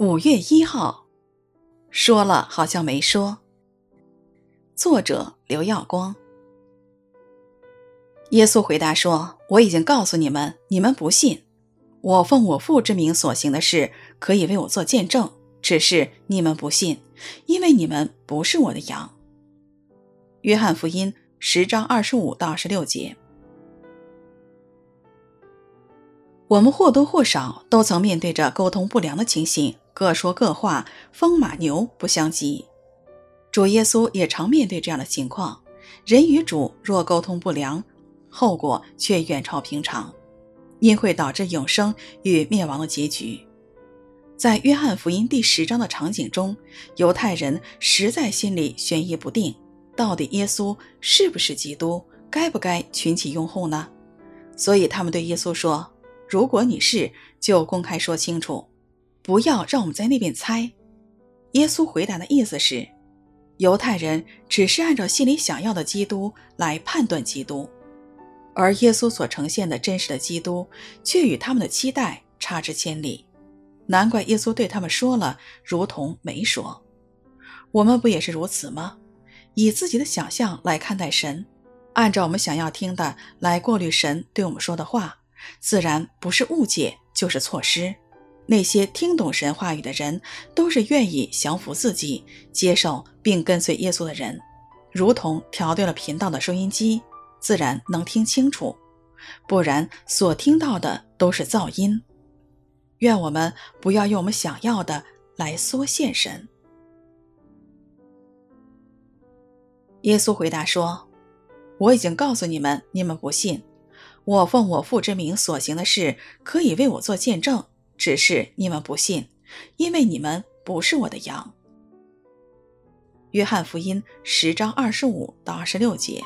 五月一号，说了好像没说。作者刘耀光。耶稣回答说：“我已经告诉你们，你们不信。我奉我父之名所行的事，可以为我做见证，只是你们不信，因为你们不是我的羊。”约翰福音十章二十五到二十六节。我们或多或少都曾面对着沟通不良的情形。各说各话，风马牛不相及。主耶稣也常面对这样的情况。人与主若沟通不良，后果却远超平常，因会导致永生与灭亡的结局。在约翰福音第十章的场景中，犹太人实在心里悬疑不定：到底耶稣是不是基督？该不该群起拥护呢？所以他们对耶稣说：“如果你是，就公开说清楚。”不要让我们在那边猜。耶稣回答的意思是，犹太人只是按照心里想要的基督来判断基督，而耶稣所呈现的真实的基督却与他们的期待差之千里。难怪耶稣对他们说了，如同没说。我们不也是如此吗？以自己的想象来看待神，按照我们想要听的来过滤神对我们说的话，自然不是误解，就是错失。那些听懂神话语的人，都是愿意降服自己、接受并跟随耶稣的人，如同调对了频道的收音机，自然能听清楚；不然，所听到的都是噪音。愿我们不要用我们想要的来缩限神。耶稣回答说：“我已经告诉你们，你们不信。我奉我父之名所行的事，可以为我做见证。”只是你们不信，因为你们不是我的羊。约翰福音十章二十五到二十六节。